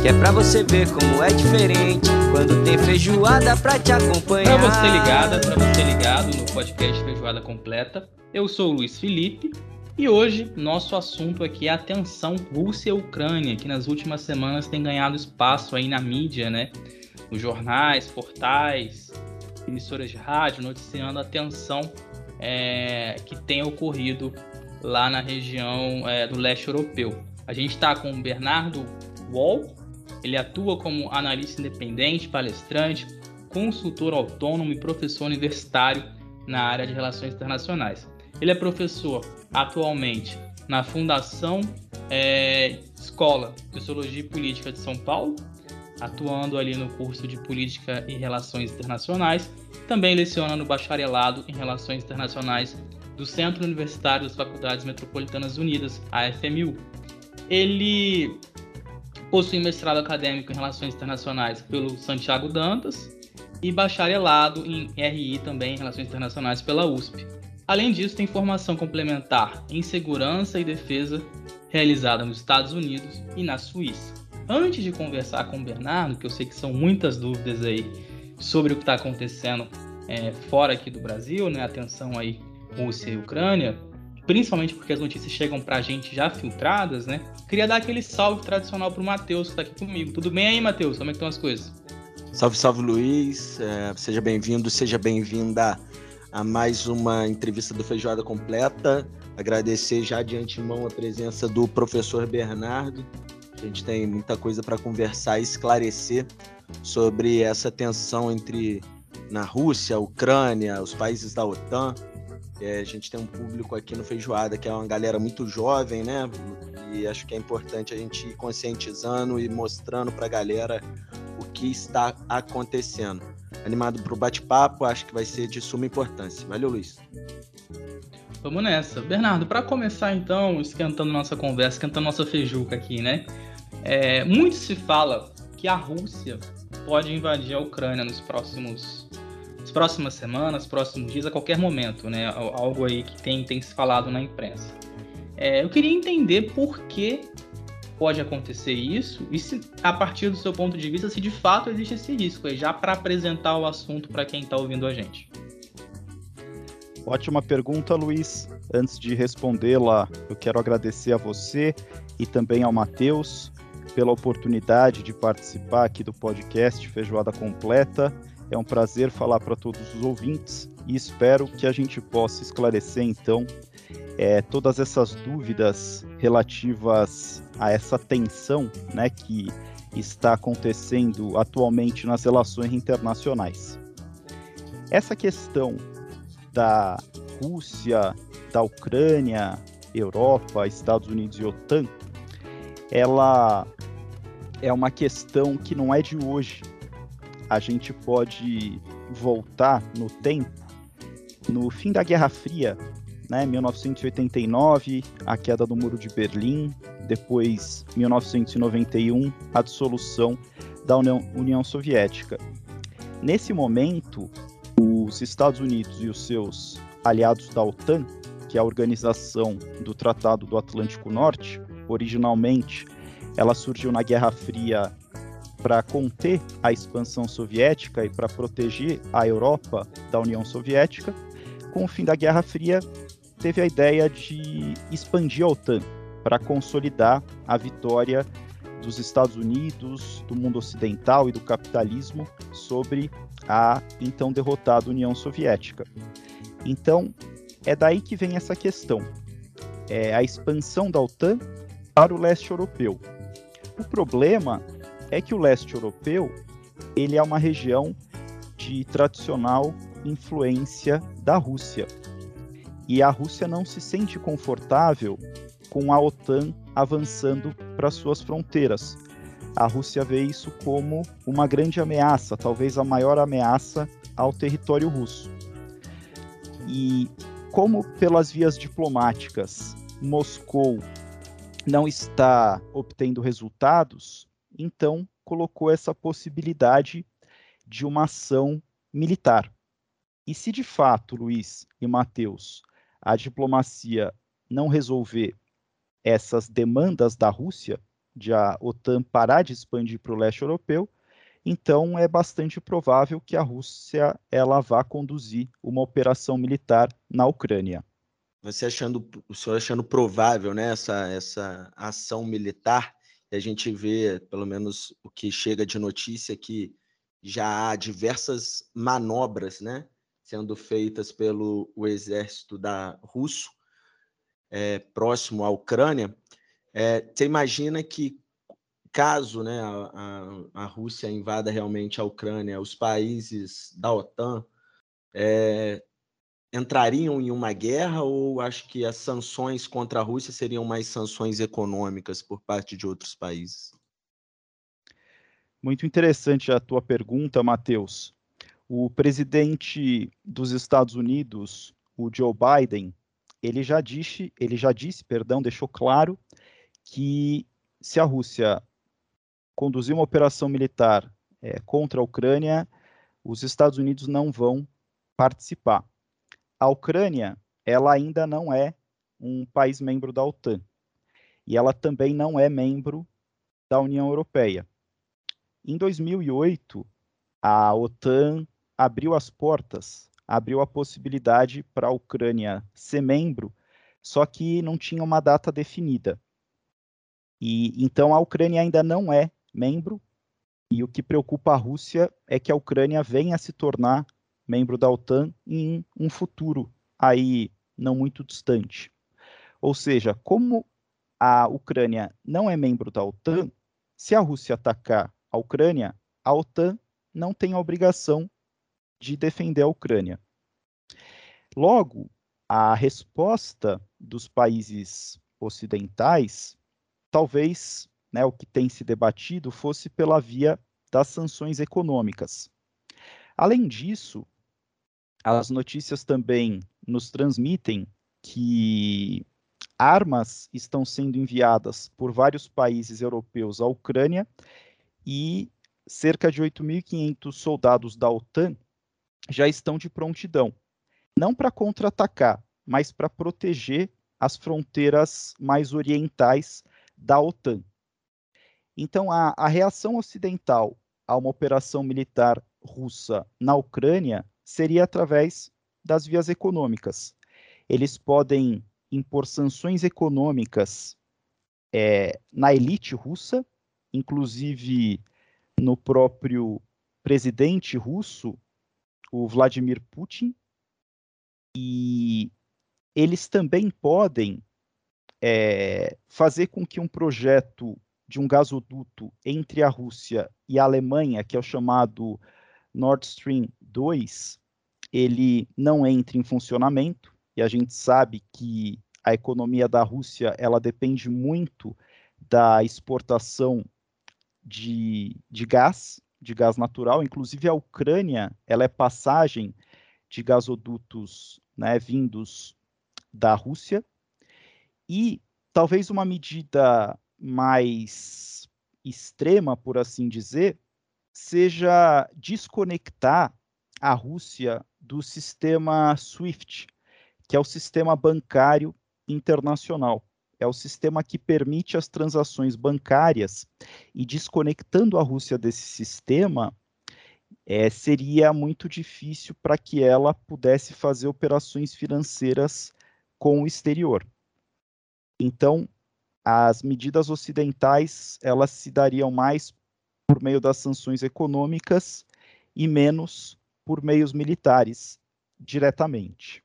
Que é pra você ver como é diferente. Quando tem feijoada pra te acompanhar. Pra você ligada, pra você ligado no podcast Feijoada Completa. Eu sou o Luiz Felipe e hoje nosso assunto aqui é a tensão Rússia-Ucrânia, que nas últimas semanas tem ganhado espaço aí na mídia, né? Os jornais, portais, emissoras de rádio noticiando a tensão é, que tem ocorrido lá na região é, do leste europeu. A gente está com o Bernardo Wall, ele atua como analista independente, palestrante, consultor autônomo e professor universitário na área de relações internacionais. Ele é professor atualmente na Fundação é, Escola de Sociologia e Política de São Paulo, atuando ali no curso de Política e Relações Internacionais. Também leciona no bacharelado em Relações Internacionais do Centro Universitário das Faculdades Metropolitanas Unidas, a FMU. Ele possui mestrado acadêmico em Relações Internacionais pelo Santiago Dantas e bacharelado em RI também em Relações Internacionais pela USP. Além disso, tem formação complementar em Segurança e Defesa realizada nos Estados Unidos e na Suíça. Antes de conversar com o Bernardo, que eu sei que são muitas dúvidas aí sobre o que está acontecendo é, fora aqui do Brasil, né? Atenção aí Rússia e Ucrânia, principalmente porque as notícias chegam para a gente já filtradas, né? Queria dar aquele salve tradicional para o Matheus que está aqui comigo. Tudo bem aí, Matheus? Como é que estão as coisas? Salve, salve Luiz, é, seja bem-vindo, seja bem-vinda a mais uma entrevista do Feijoada Completa. Agradecer já de antemão a presença do professor Bernardo. A gente tem muita coisa para conversar e esclarecer sobre essa tensão entre na Rússia, Ucrânia, os países da OTAN. É, a gente tem um público aqui no Feijoada que é uma galera muito jovem, né? E acho que é importante a gente ir conscientizando e mostrando para a galera o que está acontecendo animado para o bate-papo, acho que vai ser de suma importância. Valeu, Luiz. Vamos nessa. Bernardo, para começar então, esquentando nossa conversa, esquentando nossa feijuca aqui, né? É, muito se fala que a Rússia pode invadir a Ucrânia nos próximos nas próximas semanas, próximos dias, a qualquer momento, né? Algo aí que tem, tem se falado na imprensa. É, eu queria entender por que pode acontecer isso e se, a partir do seu ponto de vista, se de fato existe esse risco, aí, já para apresentar o assunto para quem está ouvindo a gente. Ótima pergunta, Luiz. Antes de respondê-la, eu quero agradecer a você e também ao Matheus pela oportunidade de participar aqui do podcast Feijoada Completa. É um prazer falar para todos os ouvintes e espero que a gente possa esclarecer então é, todas essas dúvidas relativas a essa tensão né, que está acontecendo atualmente nas relações internacionais. Essa questão da Rússia, da Ucrânia, Europa, Estados Unidos e OTAN, ela é uma questão que não é de hoje. A gente pode voltar no tempo, no fim da Guerra Fria, né, 1989, a queda do Muro de Berlim, depois 1991, a dissolução da União, União Soviética. Nesse momento, os Estados Unidos e os seus aliados da OTAN, que é a organização do Tratado do Atlântico Norte, originalmente ela surgiu na Guerra Fria para conter a expansão soviética e para proteger a Europa da União Soviética. Com o fim da Guerra Fria, teve a ideia de expandir a OTAN para consolidar a vitória dos Estados Unidos, do mundo ocidental e do capitalismo sobre a então derrotada União Soviética. Então, é daí que vem essa questão. É a expansão da OTAN para o leste europeu. O problema é que o leste europeu ele é uma região de tradicional influência da Rússia. E a Rússia não se sente confortável com a OTAN avançando para suas fronteiras. a Rússia vê isso como uma grande ameaça, talvez a maior ameaça ao território russo. E como pelas vias diplomáticas Moscou não está obtendo resultados, então colocou essa possibilidade de uma ação militar. E se de fato, Luiz e Matheus, a diplomacia não resolver essas demandas da Rússia, de a OTAN parar de expandir para o leste europeu, então é bastante provável que a Rússia ela vá conduzir uma operação militar na Ucrânia. Você achando, o senhor achando provável né, essa, essa ação militar, e a gente vê, pelo menos o que chega de notícia, que já há diversas manobras né, sendo feitas pelo o exército da russo é, próximo à Ucrânia. É, você imagina que caso né, a, a, a, Rússia invada realmente a Ucrânia, os países da OTAN é, entrariam em uma guerra ou acho que as sanções contra a Rússia seriam mais sanções econômicas por parte de outros países? Muito interessante a tua pergunta, Matheus. O presidente dos Estados Unidos, o Joe Biden, ele já disse, ele já disse, perdão, deixou claro que se a Rússia conduzir uma operação militar é, contra a Ucrânia, os Estados Unidos não vão participar. A Ucrânia, ela ainda não é um país membro da OTAN e ela também não é membro da União Europeia. Em 2008, a OTAN abriu as portas, abriu a possibilidade para a Ucrânia ser membro, só que não tinha uma data definida. E então a Ucrânia ainda não é membro, e o que preocupa a Rússia é que a Ucrânia venha a se tornar membro da OTAN em um futuro aí não muito distante. Ou seja, como a Ucrânia não é membro da OTAN, se a Rússia atacar a Ucrânia, a OTAN não tem a obrigação de defender a Ucrânia. Logo, a resposta dos países ocidentais talvez né, o que tem se debatido fosse pela via das sanções econômicas. Além disso, as notícias também nos transmitem que armas estão sendo enviadas por vários países europeus à Ucrânia e cerca de 8.500 soldados da OTAN já estão de prontidão, não para contra-atacar, mas para proteger as fronteiras mais orientais da OTAN. Então, a, a reação ocidental a uma operação militar russa na Ucrânia seria através das vias econômicas. Eles podem impor sanções econômicas é, na elite russa, inclusive no próprio presidente russo, o Vladimir Putin, e eles também podem é, fazer com que um projeto de um gasoduto entre a Rússia e a Alemanha, que é o chamado Nord Stream 2, ele não entre em funcionamento, e a gente sabe que a economia da Rússia ela depende muito da exportação de, de gás, de gás natural, inclusive a Ucrânia ela é passagem de gasodutos né, vindos da Rússia, e talvez uma medida mais extrema, por assim dizer, seja desconectar a Rússia do sistema SWIFT, que é o sistema bancário internacional. É o sistema que permite as transações bancárias e desconectando a Rússia desse sistema, é, seria muito difícil para que ela pudesse fazer operações financeiras com o exterior. Então, as medidas ocidentais elas se dariam mais por meio das sanções econômicas e menos por meios militares diretamente.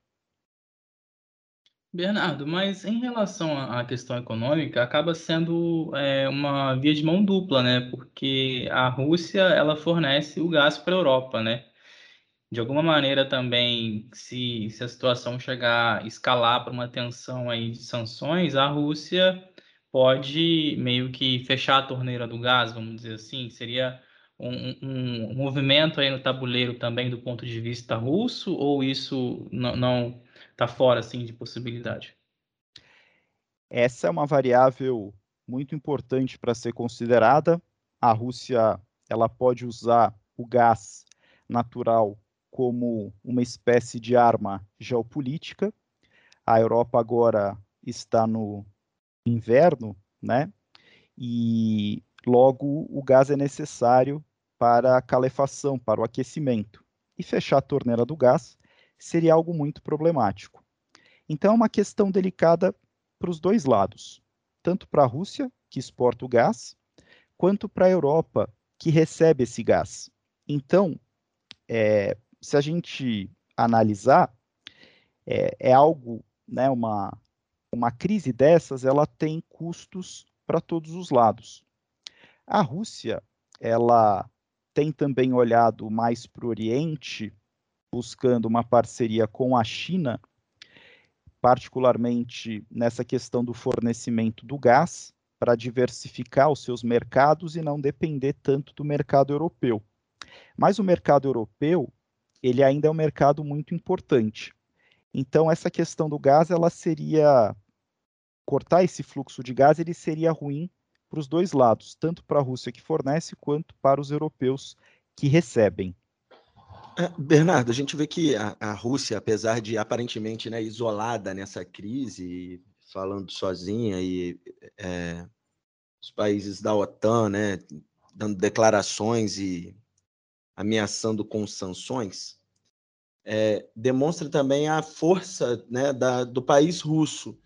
Bernardo, mas em relação à questão econômica, acaba sendo é, uma via de mão dupla, né? Porque a Rússia ela fornece o gás para a Europa, né? De alguma maneira também, se, se a situação chegar a escalar para uma tensão aí de sanções, a Rússia pode meio que fechar a torneira do gás, vamos dizer assim? Seria um, um, movimento aí no tabuleiro também do ponto de vista russo, ou isso não está fora assim, de possibilidade? Essa é uma variável muito importante para ser considerada. A Rússia ela pode usar o gás natural como uma espécie de arma geopolítica. A Europa agora está no inverno, né? E logo o gás é necessário para a calefação, para o aquecimento. E fechar a torneira do gás seria algo muito problemático. Então é uma questão delicada para os dois lados, tanto para a Rússia, que exporta o gás, quanto para a Europa, que recebe esse gás. Então, é, se a gente analisar, é, é algo, né, uma, uma crise dessas, ela tem custos para todos os lados. A Rússia, ela tem também olhado mais para o Oriente, buscando uma parceria com a China, particularmente nessa questão do fornecimento do gás, para diversificar os seus mercados e não depender tanto do mercado europeu. Mas o mercado europeu, ele ainda é um mercado muito importante. Então essa questão do gás, ela seria cortar esse fluxo de gás, ele seria ruim para os dois lados, tanto para a Rússia que fornece, quanto para os europeus que recebem. É, Bernardo, a gente vê que a, a Rússia, apesar de aparentemente né, isolada nessa crise, falando sozinha, e é, os países da OTAN né, dando declarações e ameaçando com sanções, é, demonstra também a força né, da, do país russo.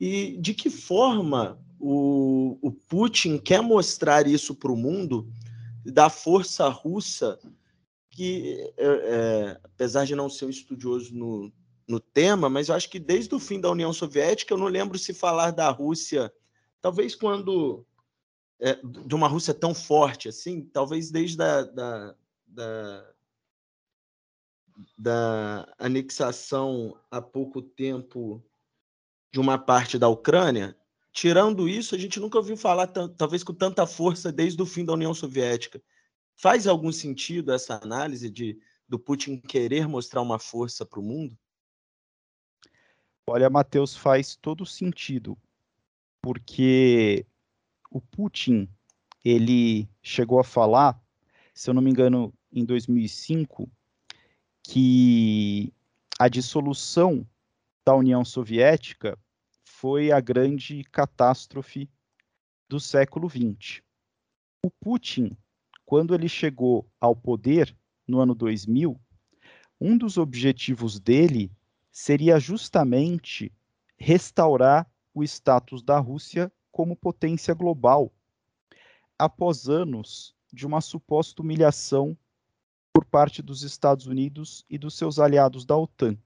E de que forma o, o Putin quer mostrar isso para o mundo, da força russa, que, é, é, apesar de não ser um estudioso no, no tema, mas eu acho que desde o fim da União Soviética, eu não lembro se falar da Rússia, talvez quando. É, de uma Rússia tão forte assim, talvez desde a, da, da, da anexação há pouco tempo de uma parte da Ucrânia, tirando isso, a gente nunca ouviu falar, talvez com tanta força desde o fim da União Soviética. Faz algum sentido essa análise de do Putin querer mostrar uma força para o mundo? Olha, Matheus, faz todo sentido, porque o Putin ele chegou a falar, se eu não me engano, em 2005, que a dissolução da União Soviética foi a grande catástrofe do século XX. O Putin, quando ele chegou ao poder no ano 2000, um dos objetivos dele seria justamente restaurar o status da Rússia como potência global, após anos de uma suposta humilhação por parte dos Estados Unidos e dos seus aliados da OTAN.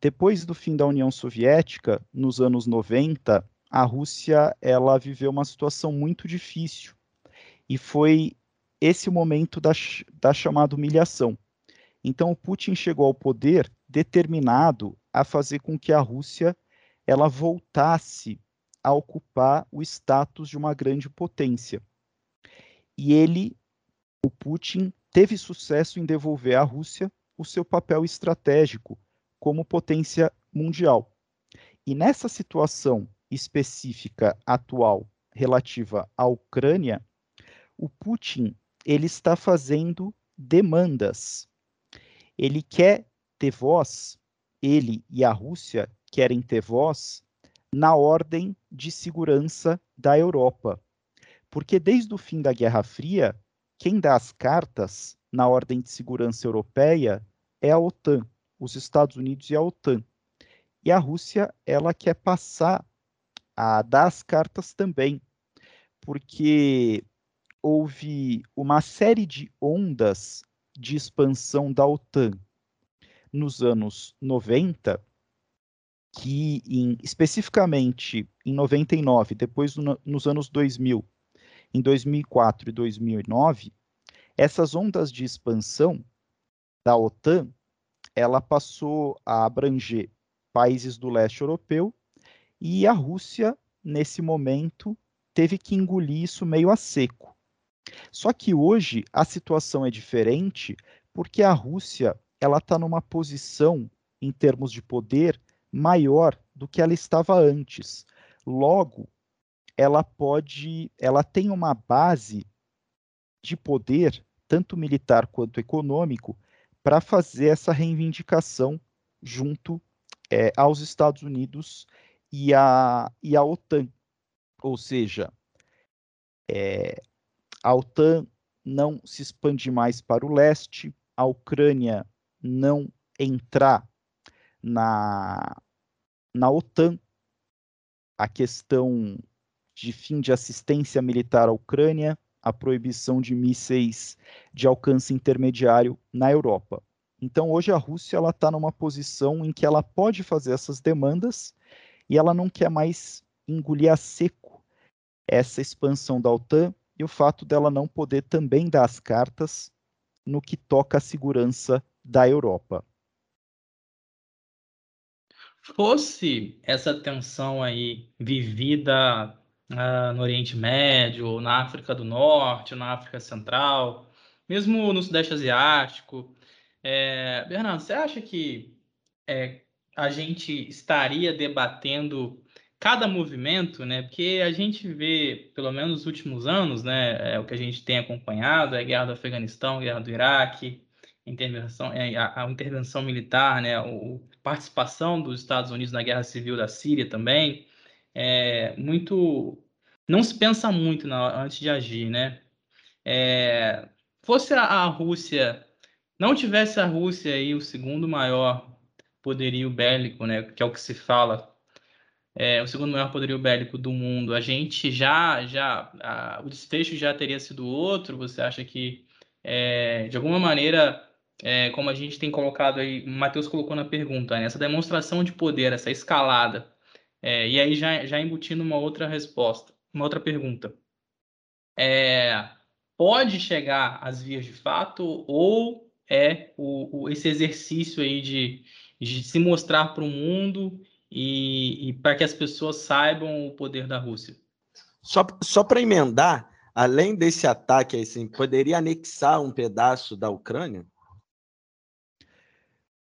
Depois do fim da União Soviética, nos anos 90, a Rússia ela viveu uma situação muito difícil e foi esse momento da, da chamada humilhação. Então, o Putin chegou ao poder determinado a fazer com que a Rússia ela voltasse a ocupar o status de uma grande potência. E ele, o Putin, teve sucesso em devolver à Rússia o seu papel estratégico como potência mundial. E nessa situação específica atual relativa à Ucrânia, o Putin ele está fazendo demandas. Ele quer ter voz, ele e a Rússia querem ter voz na ordem de segurança da Europa. Porque desde o fim da Guerra Fria, quem dá as cartas na ordem de segurança europeia é a OTAN os Estados Unidos e a OTAN. E a Rússia, ela quer passar a dar as cartas também, porque houve uma série de ondas de expansão da OTAN nos anos 90, que em, especificamente em 99, depois no, nos anos 2000, em 2004 e 2009, essas ondas de expansão da OTAN ela passou a abranger países do leste europeu e a Rússia nesse momento, teve que engolir isso meio a seco. Só que hoje a situação é diferente porque a Rússia ela está numa posição em termos de poder maior do que ela estava antes. Logo, ela pode, ela tem uma base de poder, tanto militar quanto econômico, para fazer essa reivindicação junto é, aos Estados Unidos e à, e a OTAN. Ou seja, é, a OTAN não se expande mais para o leste, a Ucrânia não entrar na, na OTAN, a questão de fim de assistência militar à Ucrânia, a proibição de mísseis de alcance intermediário na Europa. Então, hoje a Rússia está numa posição em que ela pode fazer essas demandas e ela não quer mais engolir a seco essa expansão da OTAN e o fato dela não poder também dar as cartas no que toca à segurança da Europa. Fosse essa tensão aí vivida no Oriente Médio, na África do Norte, na África Central, mesmo no Sudeste Asiático, é, Bernardo, você acha que é, a gente estaria debatendo cada movimento, né? Porque a gente vê, pelo menos nos últimos anos, né? É, o que a gente tem acompanhado é a guerra do Afeganistão, a guerra do Iraque, intervenção, é, a, a intervenção militar, né? A participação dos Estados Unidos na guerra civil da Síria também. É, muito, não se pensa muito na, antes de agir, né? É, fosse a, a Rússia, não tivesse a Rússia aí o segundo maior poderio bélico, né? Que é o que se fala é, o segundo maior poderio bélico do mundo, a gente já, já a, o desfecho já teria sido outro? Você acha que, é, de alguma maneira, é, como a gente tem colocado aí, o Matheus colocou na pergunta, né, essa demonstração de poder, essa escalada, é, e aí já, já embutindo uma outra resposta, uma outra pergunta. É, pode chegar às vias de fato ou é o, o esse exercício aí de, de se mostrar para o mundo e, e para que as pessoas saibam o poder da Rússia. Só, só para emendar, além desse ataque, assim, poderia anexar um pedaço da Ucrânia?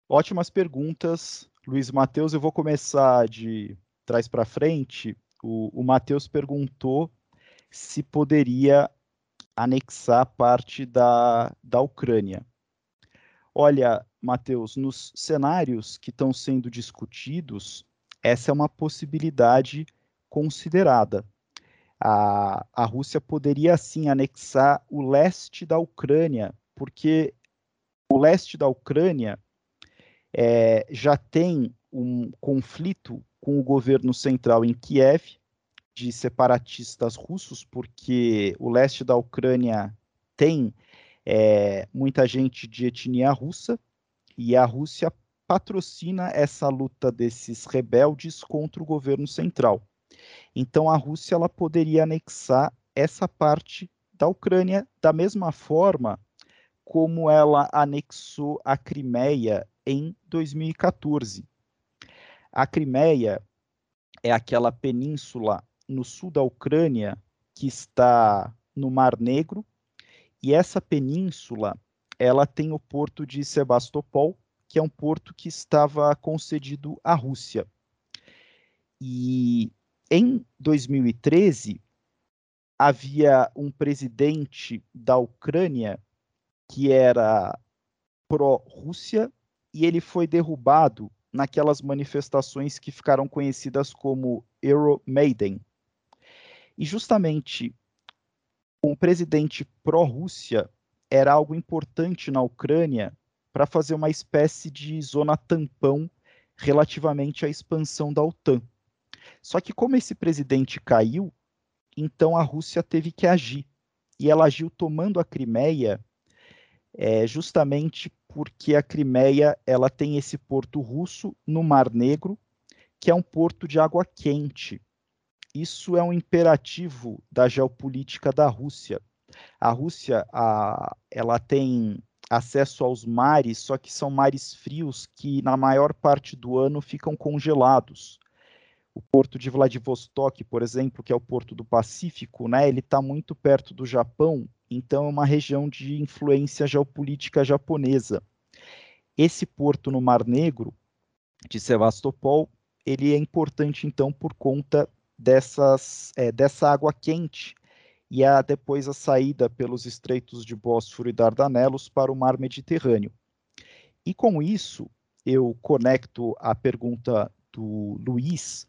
Ótimas perguntas, Luiz Matheus. Eu vou começar de trás para frente. O, o Matheus perguntou se poderia anexar parte da, da Ucrânia. Olha, Matheus, nos cenários que estão sendo discutidos, essa é uma possibilidade considerada. A, a Rússia poderia, sim, anexar o leste da Ucrânia, porque o leste da Ucrânia é, já tem um conflito com o governo central em Kiev, de separatistas russos, porque o leste da Ucrânia tem é, muita gente de etnia russa, e a Rússia patrocina essa luta desses rebeldes contra o governo central. Então a Rússia ela poderia anexar essa parte da Ucrânia da mesma forma como ela anexou a Crimeia em 2014. A Crimeia é aquela península no sul da Ucrânia que está no Mar Negro, e essa península ela tem o porto de Sebastopol, que é um porto que estava concedido à Rússia. E em 2013 havia um presidente da Ucrânia que era pró-Rússia e ele foi derrubado naquelas manifestações que ficaram conhecidas como Euromaidan. E justamente um presidente pró-Rússia era algo importante na Ucrânia para fazer uma espécie de zona tampão relativamente à expansão da OTAN. Só que como esse presidente caiu, então a Rússia teve que agir. E ela agiu tomando a Crimeia é, justamente porque a Crimeia ela tem esse porto russo no Mar Negro, que é um porto de água quente. Isso é um imperativo da geopolítica da Rússia, a Rússia, a, ela tem acesso aos mares, só que são mares frios que na maior parte do ano ficam congelados. O porto de Vladivostok, por exemplo, que é o porto do Pacífico, né, ele está muito perto do Japão, então é uma região de influência geopolítica japonesa. Esse porto no Mar Negro, de Sevastopol, ele é importante então por conta dessas, é, dessa água quente e a, depois a saída pelos estreitos de Bósforo e Dardanelos para o mar Mediterrâneo. E com isso, eu conecto a pergunta do Luiz,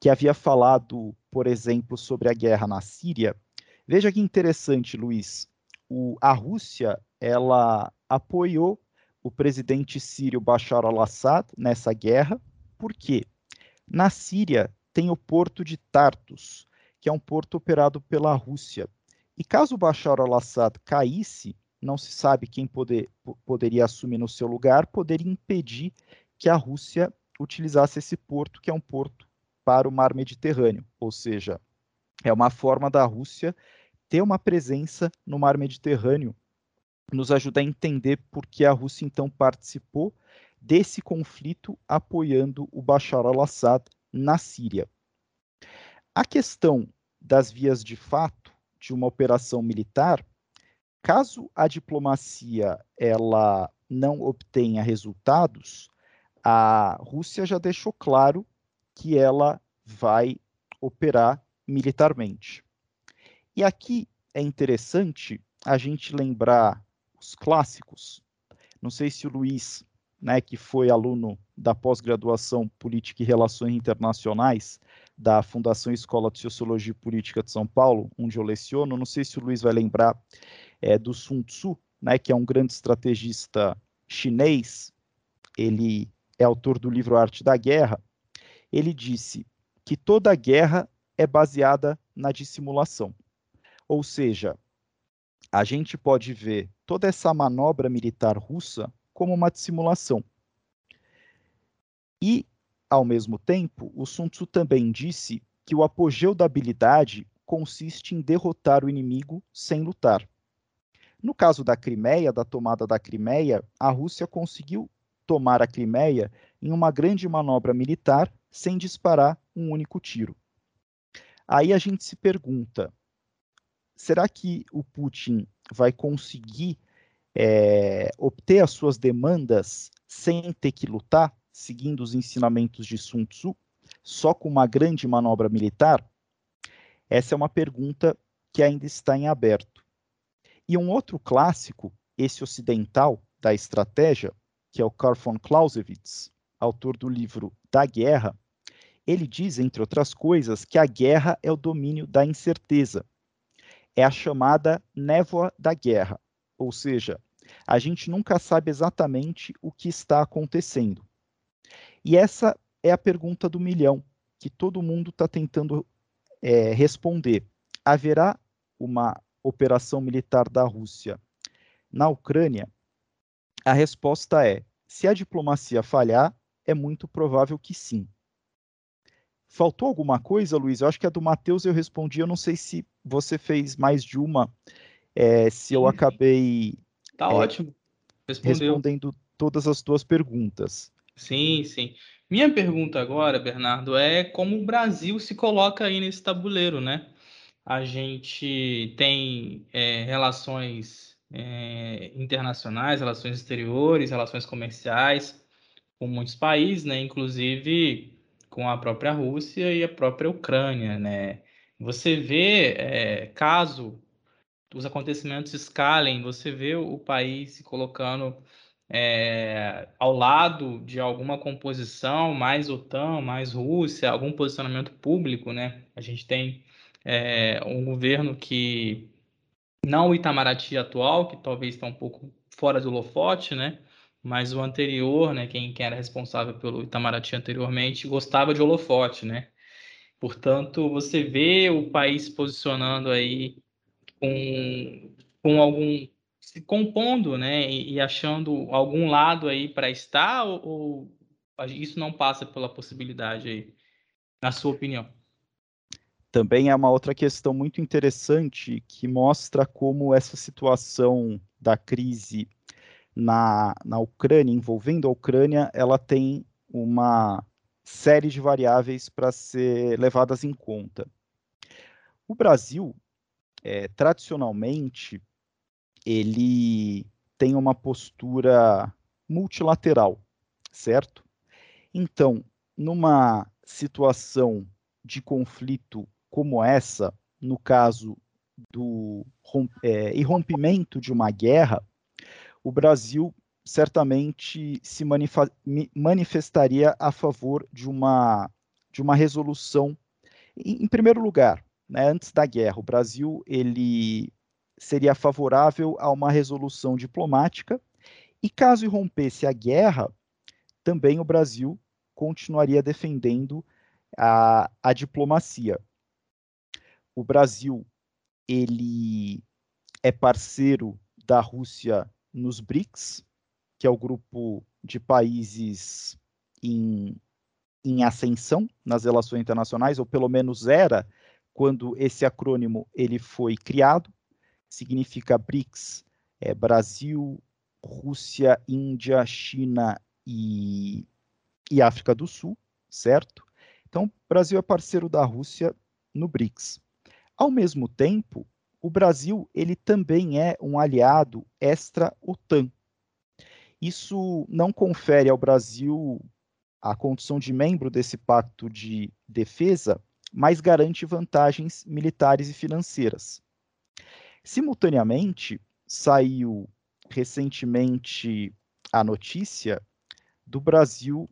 que havia falado, por exemplo, sobre a guerra na Síria. Veja que interessante, Luiz. O, a Rússia ela apoiou o presidente sírio Bashar al-Assad nessa guerra, por quê? Na Síria tem o porto de Tartus, que é um porto operado pela Rússia. E caso Bashar al-Assad caísse, não se sabe quem poder, poderia assumir no seu lugar, poderia impedir que a Rússia utilizasse esse porto, que é um porto para o mar Mediterrâneo. Ou seja, é uma forma da Rússia ter uma presença no mar Mediterrâneo, nos ajuda a entender por que a Rússia então participou desse conflito apoiando o Bashar al-Assad na Síria. A questão das vias de fato de uma operação militar, caso a diplomacia ela não obtenha resultados, a Rússia já deixou claro que ela vai operar militarmente. E aqui é interessante a gente lembrar os clássicos. Não sei se o Luiz né, que foi aluno da pós-graduação Política e Relações Internacionais da Fundação Escola de Sociologia e Política de São Paulo, onde eu leciono. Não sei se o Luiz vai lembrar é, do Sun Tzu, né, que é um grande estrategista chinês. Ele é autor do livro Arte da Guerra. Ele disse que toda guerra é baseada na dissimulação. Ou seja, a gente pode ver toda essa manobra militar russa como uma dissimulação. E, ao mesmo tempo, o Sun Tzu também disse que o apogeu da habilidade consiste em derrotar o inimigo sem lutar. No caso da Crimeia, da tomada da Crimeia, a Rússia conseguiu tomar a Crimeia em uma grande manobra militar sem disparar um único tiro. Aí a gente se pergunta: será que o Putin vai conseguir é, obter as suas demandas sem ter que lutar, seguindo os ensinamentos de Sun Tzu, só com uma grande manobra militar? Essa é uma pergunta que ainda está em aberto. E um outro clássico, esse ocidental da estratégia, que é o Karl von Clausewitz, autor do livro Da Guerra, ele diz, entre outras coisas, que a guerra é o domínio da incerteza. É a chamada névoa da guerra, ou seja, a gente nunca sabe exatamente o que está acontecendo. E essa é a pergunta do milhão, que todo mundo está tentando é, responder. Haverá uma operação militar da Rússia na Ucrânia? A resposta é: se a diplomacia falhar, é muito provável que sim. Faltou alguma coisa, Luiz? Eu acho que a do Matheus eu respondi. Eu não sei se você fez mais de uma, é, se eu acabei Tá é, ótimo. Respondeu. Respondendo todas as tuas perguntas. Sim, sim. Minha pergunta agora, Bernardo, é como o Brasil se coloca aí nesse tabuleiro, né? A gente tem é, relações é, internacionais, relações exteriores, relações comerciais com muitos países, né? Inclusive com a própria Rússia e a própria Ucrânia, né? Você vê, é, caso os acontecimentos escalem, você vê o país se colocando é, ao lado de alguma composição, mais OTAN, mais Rússia, algum posicionamento público, né? A gente tem é, um governo que, não o Itamaraty atual, que talvez está um pouco fora do holofote, né? Mas o anterior, né? Quem, era responsável pelo Itamaraty anteriormente, gostava de holofote, né? Portanto, você vê o país se posicionando aí com, com algum se compondo, né, e, e achando algum lado aí para estar ou, ou, isso não passa pela possibilidade aí, na sua opinião? Também é uma outra questão muito interessante que mostra como essa situação da crise na, na Ucrânia, envolvendo a Ucrânia, ela tem uma série de variáveis para ser levadas em conta. O Brasil, é, tradicionalmente, ele tem uma postura multilateral, certo? Então, numa situação de conflito como essa, no caso do é, irrompimento de uma guerra, o Brasil certamente se manifestaria a favor de uma, de uma resolução. Em, em primeiro lugar, né, antes da guerra, o Brasil ele seria favorável a uma resolução diplomática e caso irrompesse a guerra, também o Brasil continuaria defendendo a, a diplomacia. O Brasil ele é parceiro da Rússia nos BRICS, que é o grupo de países em, em ascensão nas relações internacionais, ou pelo menos era quando esse acrônimo ele foi criado. Significa BRICS, é Brasil, Rússia, Índia, China e, e África do Sul, certo? Então, o Brasil é parceiro da Rússia no BRICS. Ao mesmo tempo, o Brasil ele também é um aliado extra-OTAN. Isso não confere ao Brasil a condição de membro desse pacto de defesa, mas garante vantagens militares e financeiras. Simultaneamente, saiu recentemente a notícia do Brasil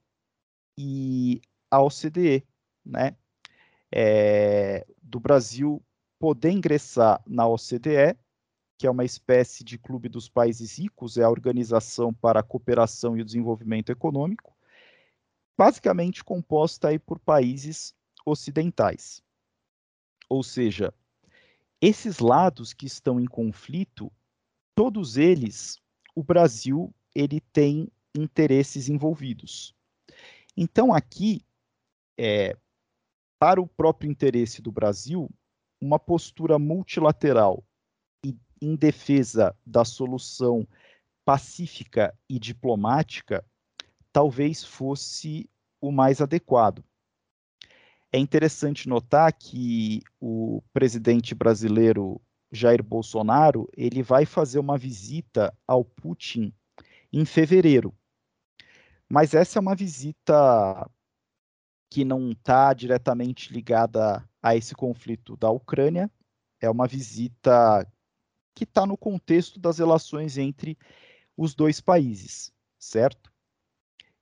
e a OCDE, né? É, do Brasil poder ingressar na OCDE, que é uma espécie de clube dos países ricos, é a Organização para a Cooperação e o Desenvolvimento Econômico, basicamente composta aí por países ocidentais. Ou seja, esses lados que estão em conflito, todos eles, o Brasil ele tem interesses envolvidos. Então aqui, é, para o próprio interesse do Brasil, uma postura multilateral e em defesa da solução pacífica e diplomática talvez fosse o mais adequado. É interessante notar que o presidente brasileiro Jair Bolsonaro ele vai fazer uma visita ao Putin em fevereiro. Mas essa é uma visita que não está diretamente ligada a esse conflito da Ucrânia. É uma visita que está no contexto das relações entre os dois países, certo?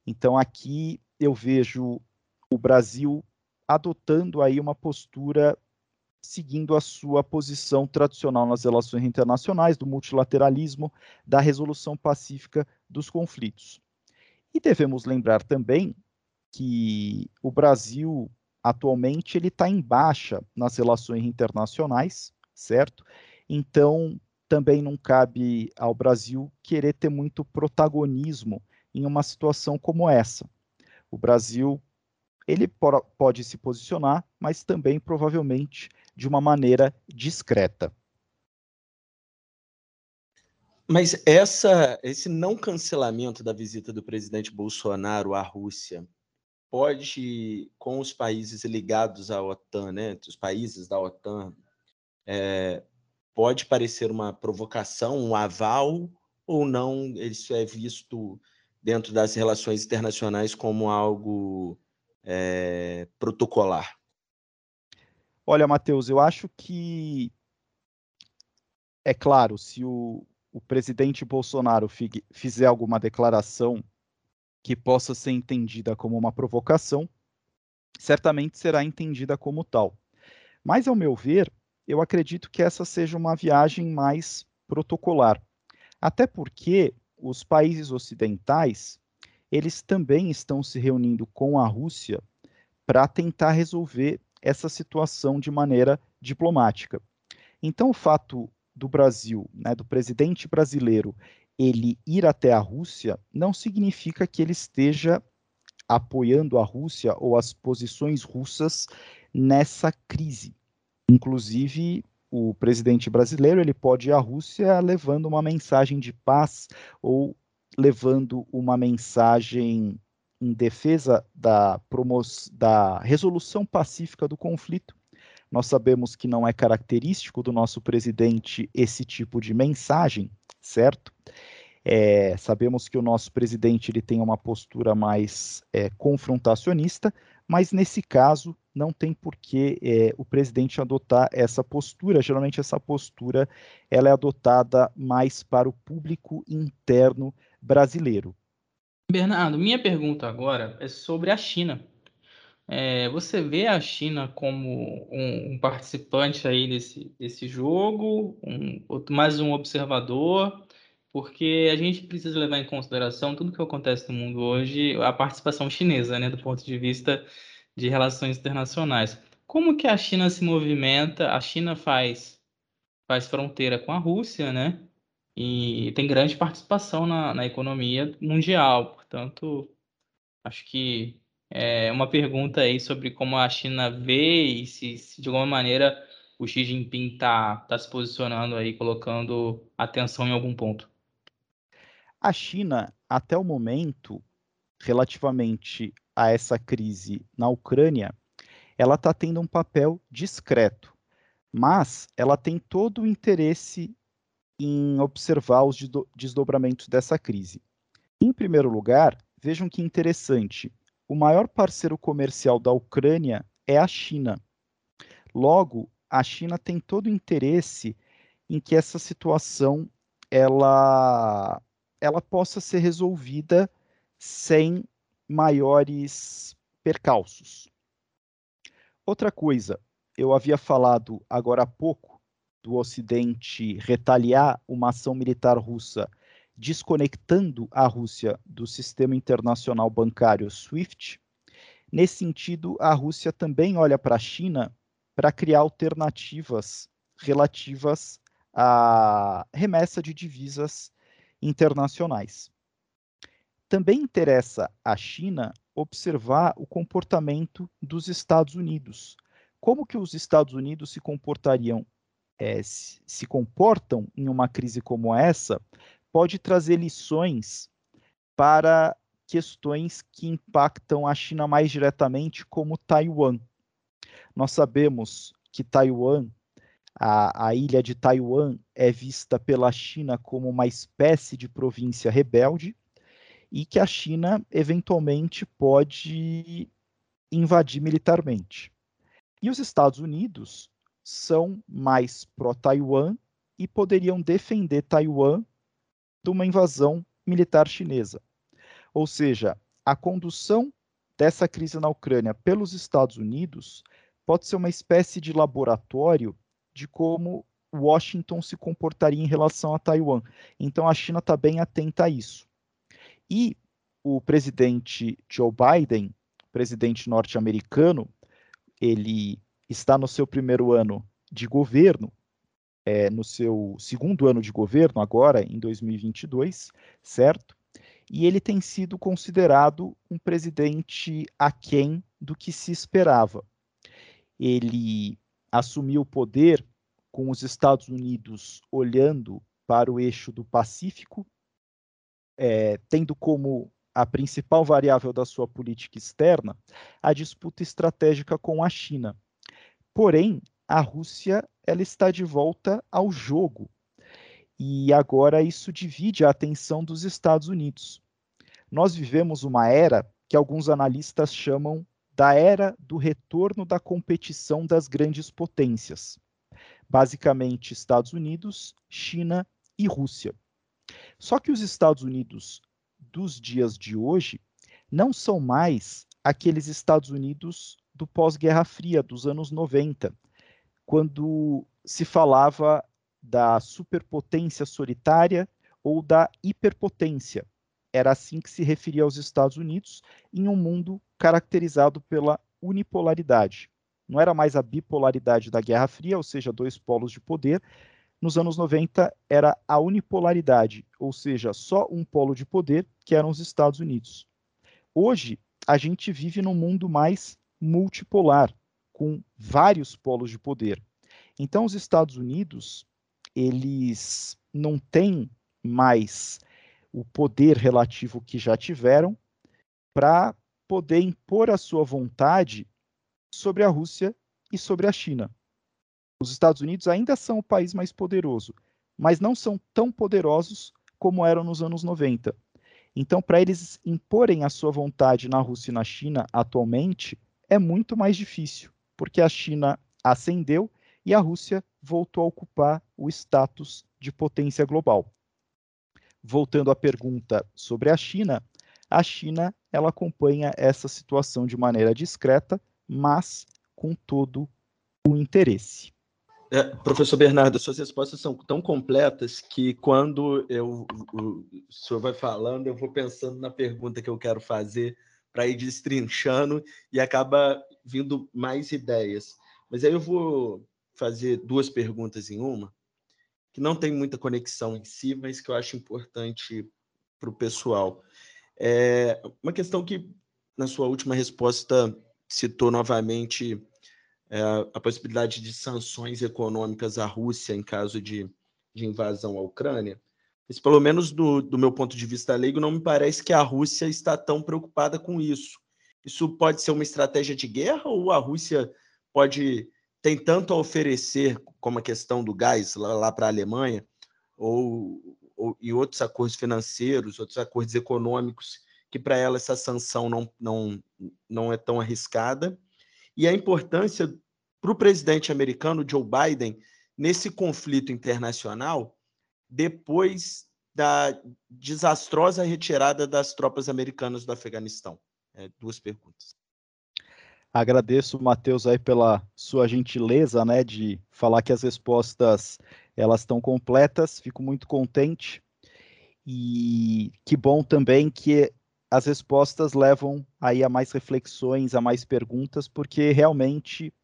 Então aqui eu vejo o Brasil adotando aí uma postura seguindo a sua posição tradicional nas relações internacionais, do multilateralismo, da resolução pacífica dos conflitos. E devemos lembrar também que o Brasil atualmente ele está em baixa nas relações internacionais, certo? Então também não cabe ao Brasil querer ter muito protagonismo em uma situação como essa. O Brasil ele pode se posicionar, mas também provavelmente de uma maneira discreta. Mas essa, esse não cancelamento da visita do presidente Bolsonaro à Rússia pode, com os países ligados à OTAN, né, os países da OTAN, é, pode parecer uma provocação, um aval, ou não? Isso é visto dentro das relações internacionais como algo é, protocolar? Olha, Matheus, eu acho que é claro, se o, o presidente Bolsonaro fizer alguma declaração que possa ser entendida como uma provocação, certamente será entendida como tal. Mas, ao meu ver, eu acredito que essa seja uma viagem mais protocolar. Até porque os países ocidentais, eles também estão se reunindo com a Rússia para tentar resolver essa situação de maneira diplomática. Então, o fato do Brasil, né, do presidente brasileiro, ele ir até a Rússia não significa que ele esteja apoiando a Rússia ou as posições russas nessa crise. Inclusive, o presidente brasileiro ele pode ir à Rússia levando uma mensagem de paz ou levando uma mensagem em defesa da, da resolução pacífica do conflito. Nós sabemos que não é característico do nosso presidente esse tipo de mensagem, certo? É, sabemos que o nosso presidente ele tem uma postura mais é, confrontacionista, mas nesse caso não tem por que é, o presidente adotar essa postura. Geralmente essa postura ela é adotada mais para o público interno brasileiro. Bernardo, minha pergunta agora é sobre a China. É, você vê a China como um, um, participante aí desse, desse jogo, um, mais um observador? porque a gente precisa levar em consideração tudo que acontece no mundo hoje, a participação chinesa, né, do ponto de vista de relações internacionais. Como que a China se movimenta? A China faz faz fronteira com a Rússia, né? E tem grande participação na, na economia mundial. Portanto, acho que é uma pergunta aí sobre como a China vê e se, se de alguma maneira o Xi Jinping está tá se posicionando aí, colocando atenção em algum ponto. A China, até o momento, relativamente a essa crise na Ucrânia, ela está tendo um papel discreto, mas ela tem todo o interesse em observar os desdobramentos dessa crise. Em primeiro lugar, vejam que interessante: o maior parceiro comercial da Ucrânia é a China. Logo, a China tem todo o interesse em que essa situação ela ela possa ser resolvida sem maiores percalços. Outra coisa, eu havia falado agora há pouco do Ocidente retaliar uma ação militar russa desconectando a Rússia do sistema internacional bancário SWIFT. Nesse sentido, a Rússia também olha para a China para criar alternativas relativas à remessa de divisas internacionais. Também interessa à China observar o comportamento dos Estados Unidos. Como que os Estados Unidos se comportariam, é, se, se comportam em uma crise como essa, pode trazer lições para questões que impactam a China mais diretamente, como Taiwan. Nós sabemos que Taiwan a, a ilha de Taiwan é vista pela China como uma espécie de província rebelde e que a China eventualmente pode invadir militarmente. E os Estados Unidos são mais pró-Taiwan e poderiam defender Taiwan de uma invasão militar chinesa. Ou seja, a condução dessa crise na Ucrânia pelos Estados Unidos pode ser uma espécie de laboratório de como Washington se comportaria em relação a Taiwan. Então a China está bem atenta a isso. E o presidente Joe Biden, presidente norte-americano, ele está no seu primeiro ano de governo, é, no seu segundo ano de governo, agora em 2022, certo? E ele tem sido considerado um presidente aquém do que se esperava. Ele assumiu o poder com os Estados Unidos olhando para o eixo do Pacífico, é, tendo como a principal variável da sua política externa a disputa estratégica com a China. Porém, a Rússia ela está de volta ao jogo e agora isso divide a atenção dos Estados Unidos. Nós vivemos uma era que alguns analistas chamam da era do retorno da competição das grandes potências, basicamente Estados Unidos, China e Rússia. Só que os Estados Unidos dos dias de hoje não são mais aqueles Estados Unidos do pós-Guerra Fria, dos anos 90, quando se falava da superpotência solitária ou da hiperpotência, era assim que se referia aos Estados Unidos em um mundo caracterizado pela unipolaridade. Não era mais a bipolaridade da Guerra Fria, ou seja, dois polos de poder. Nos anos 90 era a unipolaridade, ou seja, só um polo de poder, que eram os Estados Unidos. Hoje, a gente vive num mundo mais multipolar, com vários polos de poder. Então, os Estados Unidos, eles não têm mais o poder relativo que já tiveram para poder impor a sua vontade sobre a Rússia e sobre a China. Os Estados Unidos ainda são o país mais poderoso, mas não são tão poderosos como eram nos anos 90. Então, para eles imporem a sua vontade na Rússia e na China atualmente, é muito mais difícil, porque a China ascendeu e a Rússia voltou a ocupar o status de potência global. Voltando à pergunta sobre a China, a China ela acompanha essa situação de maneira discreta, mas com todo o interesse. É, professor Bernardo, suas respostas são tão completas que quando eu, o, o senhor vai falando, eu vou pensando na pergunta que eu quero fazer para ir destrinchando e acaba vindo mais ideias. Mas aí eu vou fazer duas perguntas em uma, que não tem muita conexão em si, mas que eu acho importante para o pessoal. É uma questão que, na sua última resposta, citou novamente é, a possibilidade de sanções econômicas à Rússia em caso de, de invasão à Ucrânia. Mas, pelo menos do, do meu ponto de vista leigo, não me parece que a Rússia está tão preocupada com isso. Isso pode ser uma estratégia de guerra ou a Rússia pode tem tanto a oferecer como a questão do gás lá, lá para a Alemanha ou, ou e outros acordos financeiros, outros acordos econômicos que para ela essa sanção não, não, não é tão arriscada e a importância para o presidente americano Joe Biden nesse conflito internacional depois da desastrosa retirada das tropas americanas do Afeganistão? É, duas perguntas. Agradeço, Matheus, aí pela sua gentileza, né, de falar que as respostas elas estão completas. Fico muito contente e que bom também que as respostas levam aí a mais reflexões, a mais perguntas, porque realmente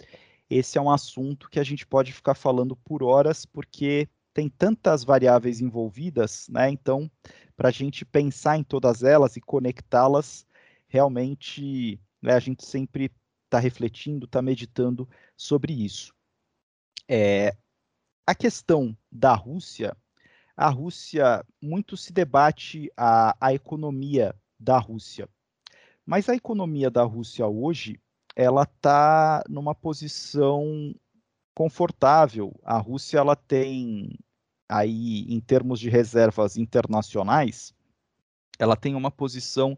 esse é um assunto que a gente pode ficar falando por horas, porque tem tantas variáveis envolvidas, né? Então, para a gente pensar em todas elas e conectá-las, realmente né, a gente sempre está refletindo, está meditando sobre isso. É, a questão da Rússia, a Rússia muito se debate a, a economia da Rússia, mas a economia da Rússia hoje ela está numa posição confortável. A Rússia ela tem aí em termos de reservas internacionais, ela tem uma posição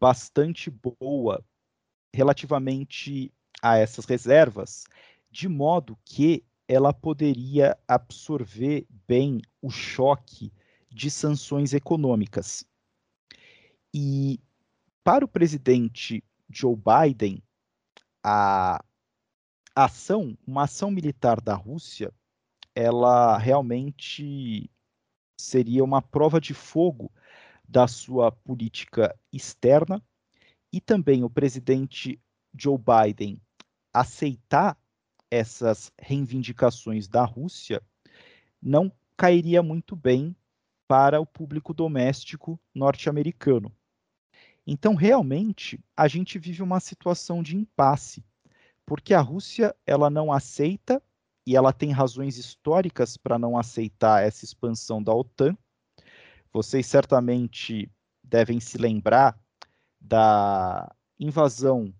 bastante boa relativamente a essas reservas, de modo que ela poderia absorver bem o choque de sanções econômicas. E para o presidente Joe Biden, a ação, uma ação militar da Rússia, ela realmente seria uma prova de fogo da sua política externa e também o presidente Joe Biden aceitar essas reivindicações da Rússia não cairia muito bem para o público doméstico norte-americano. Então, realmente, a gente vive uma situação de impasse, porque a Rússia ela não aceita e ela tem razões históricas para não aceitar essa expansão da OTAN. Vocês certamente devem se lembrar da invasão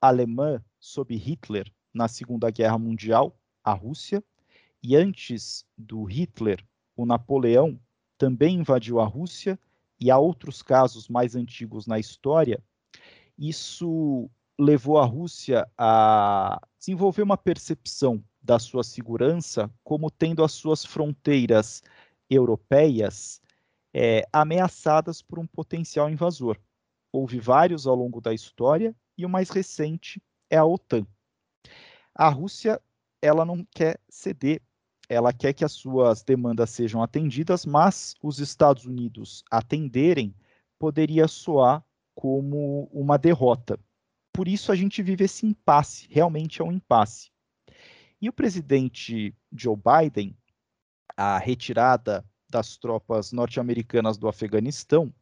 alemã sob Hitler na Segunda Guerra Mundial, a Rússia, e antes do Hitler, o Napoleão também invadiu a Rússia. E há outros casos mais antigos na história, isso levou a Rússia a desenvolver uma percepção da sua segurança como tendo as suas fronteiras europeias é, ameaçadas por um potencial invasor. Houve vários ao longo da história e o mais recente é a OTAN. A Rússia ela não quer ceder ela quer que as suas demandas sejam atendidas, mas os Estados Unidos atenderem poderia soar como uma derrota. Por isso a gente vive esse impasse, realmente é um impasse. E o presidente Joe Biden, a retirada das tropas norte-americanas do Afeganistão,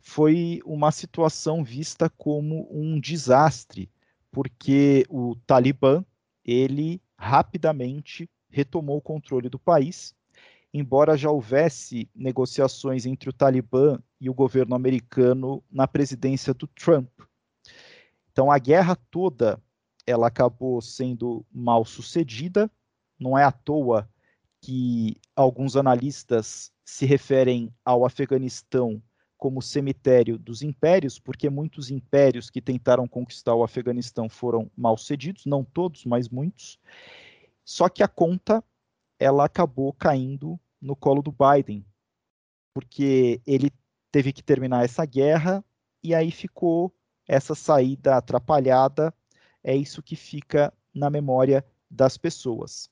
foi uma situação vista como um desastre, porque o Talibã, ele rapidamente retomou o controle do país, embora já houvesse negociações entre o Talibã e o governo americano na presidência do Trump. Então a guerra toda ela acabou sendo mal sucedida. Não é à toa que alguns analistas se referem ao Afeganistão como cemitério dos impérios, porque muitos impérios que tentaram conquistar o Afeganistão foram mal sucedidos, não todos, mas muitos. Só que a conta ela acabou caindo no colo do Biden, porque ele teve que terminar essa guerra e aí ficou essa saída atrapalhada. É isso que fica na memória das pessoas.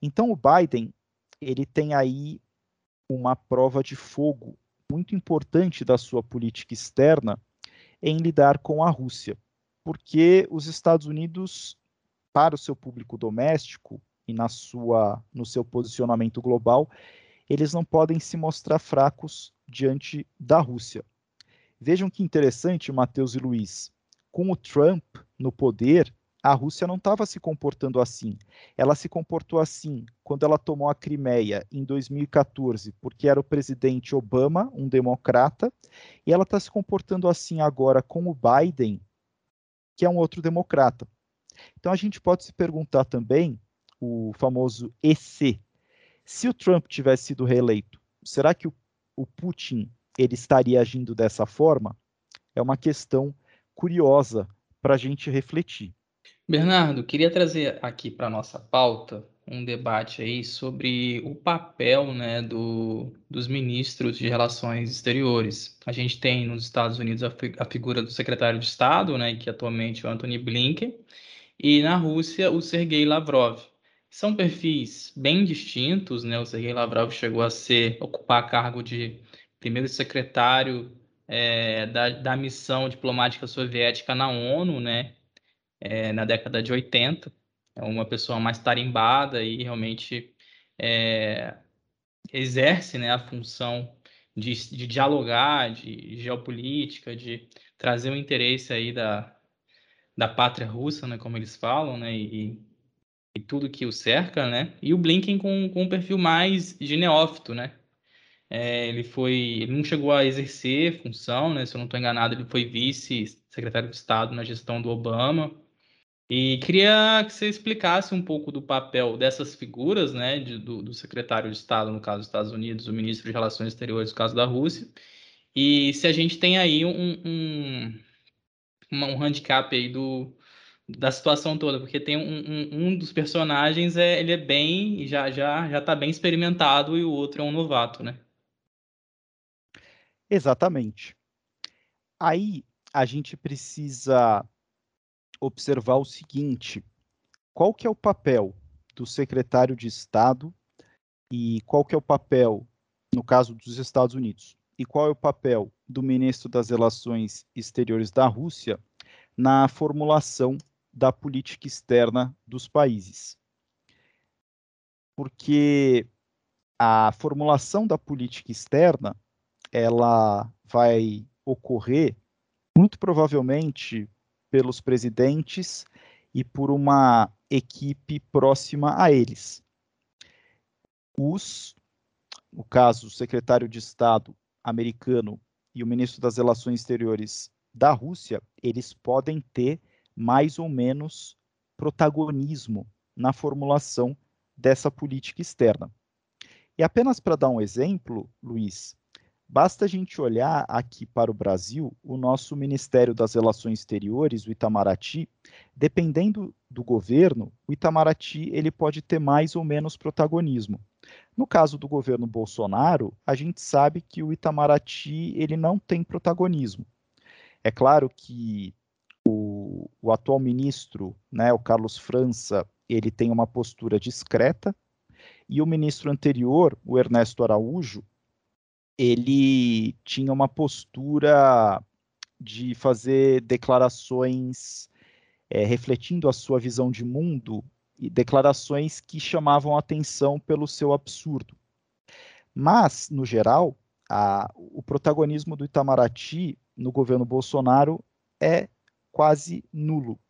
Então o Biden ele tem aí uma prova de fogo muito importante da sua política externa em lidar com a Rússia, porque os Estados Unidos, para o seu público doméstico e na sua, no seu posicionamento global, eles não podem se mostrar fracos diante da Rússia. Vejam que interessante, Matheus e Luiz. Com o Trump no poder, a Rússia não estava se comportando assim. Ela se comportou assim quando ela tomou a Crimeia em 2014, porque era o presidente Obama, um democrata, e ela está se comportando assim agora com o Biden, que é um outro democrata. Então a gente pode se perguntar também, o famoso EC, se o Trump tivesse sido reeleito, será que o, o Putin ele estaria agindo dessa forma? É uma questão curiosa para a gente refletir. Bernardo, queria trazer aqui para nossa pauta um debate aí sobre o papel né, do, dos ministros de relações exteriores. A gente tem nos Estados Unidos a, a, figura do secretário de Estado, né, que atualmente é o Anthony Blinken, e na Rússia o Sergei Lavrov. São perfis bem distintos, né? O Sergei Lavrov chegou a ser ocupar cargo de primeiro secretário é, da, da missão diplomática soviética na ONU, né? é, na década de 80. É uma pessoa mais tarimbada e realmente é, exerce né, a função de, de, dialogar, de geopolítica, de trazer o interesse aí da, da pátria russa, né, como eles falam, né, e, e tudo que o cerca, né, e o Blinken com, com um perfil mais de neófito, né, é, ele foi, ele não chegou a exercer função, né, se eu não estou enganado, ele foi vice-secretário de Estado na gestão do Obama, e queria que você explicasse um pouco do papel dessas figuras, né, de, do, do, secretário de Estado, no caso dos Estados Unidos, o ministro de Relações Exteriores, no caso da Rússia, e se a gente tem aí um, um, um handicap aí do, da situação toda, porque tem um, um, um, dos personagens, é, ele é bem, já já já está bem experimentado e o outro é um novato, né? Exatamente. Aí a gente precisa observar o seguinte: qual que é o papel do secretário de Estado e qual que é o papel, no caso dos Estados Unidos, e qual é o papel do ministro das Relações Exteriores da Rússia na formulação da política externa dos países. Porque a formulação da política externa ela vai ocorrer muito provavelmente pelos presidentes e por uma equipe próxima a eles. Os, no caso, o secretário de Estado americano e o ministro das Relações Exteriores da Rússia, eles podem ter mais ou menos protagonismo na formulação dessa política externa. E apenas para dar um exemplo, Luiz, Basta a gente olhar aqui para o Brasil, o nosso Ministério das Relações Exteriores, o Itamaraty, dependendo do governo, o Itamaraty ele pode ter mais ou menos protagonismo. No caso do governo Bolsonaro, a gente sabe que o Itamaraty ele não tem protagonismo. É claro que o, o atual ministro, né, o Carlos França, ele tem uma postura discreta, e o ministro anterior, o Ernesto Araújo, ele tinha uma postura de fazer declarações é, refletindo a sua visão de mundo e declarações que chamavam atenção pelo seu absurdo. Mas, no geral, a, o protagonismo do Itamaraty no governo Bolsonaro é quase nulo.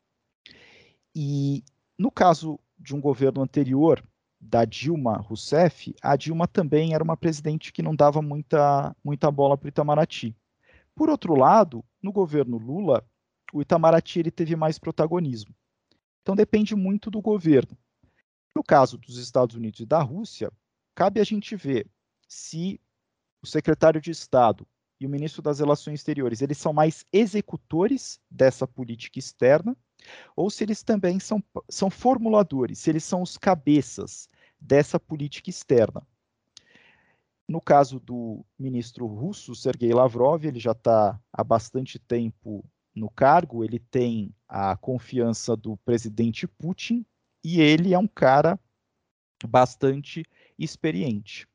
E no caso de um governo anterior, da Dilma Rousseff, a Dilma também era uma presidente que não dava muita, muita bola para o Itamaraty. Por outro lado, no governo Lula, o Itamaraty ele teve mais protagonismo. Então depende muito do governo. No caso dos Estados Unidos e da Rússia, cabe a gente ver se o secretário de Estado e o ministro das Relações Exteriores, eles são mais executores dessa política externa, ou se eles também são, são formuladores, se eles são os cabeças dessa política externa. No caso do ministro russo, Sergei Lavrov, ele já está há bastante tempo no cargo, ele tem a confiança do presidente Putin e ele é um cara bastante experiente.